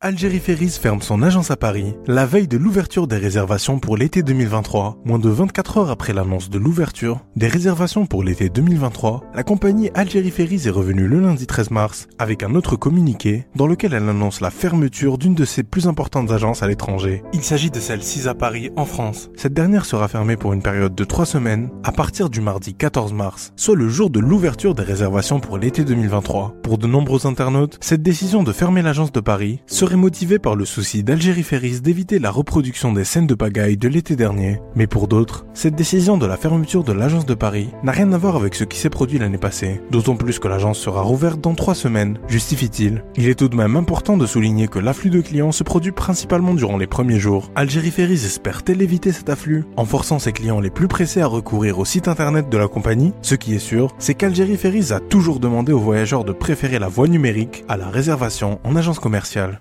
Algérie Ferries ferme son agence à Paris la veille de l'ouverture des réservations pour l'été 2023. Moins de 24 heures après l'annonce de l'ouverture des réservations pour l'été 2023, la compagnie Algérie Ferries est revenue le lundi 13 mars avec un autre communiqué dans lequel elle annonce la fermeture d'une de ses plus importantes agences à l'étranger. Il s'agit de celle 6 à Paris en France. Cette dernière sera fermée pour une période de 3 semaines à partir du mardi 14 mars, soit le jour de l'ouverture des réservations pour l'été 2023. Pour de nombreux internautes, cette décision de fermer l'agence de Paris serait motivé par le souci d'Algérie Ferris d'éviter la reproduction des scènes de pagaille de l'été dernier. Mais pour d'autres, cette décision de la fermeture de l'agence de Paris n'a rien à voir avec ce qui s'est produit l'année passée. D'autant plus que l'agence sera rouverte dans trois semaines, justifie-t-il. Il est tout de même important de souligner que l'afflux de clients se produit principalement durant les premiers jours. Algérie Ferris espère-t-elle éviter cet afflux en forçant ses clients les plus pressés à recourir au site internet de la compagnie Ce qui est sûr, c'est qu'Algérie Ferris a toujours demandé aux voyageurs de préférer la voie numérique à la réservation en agence commerciale.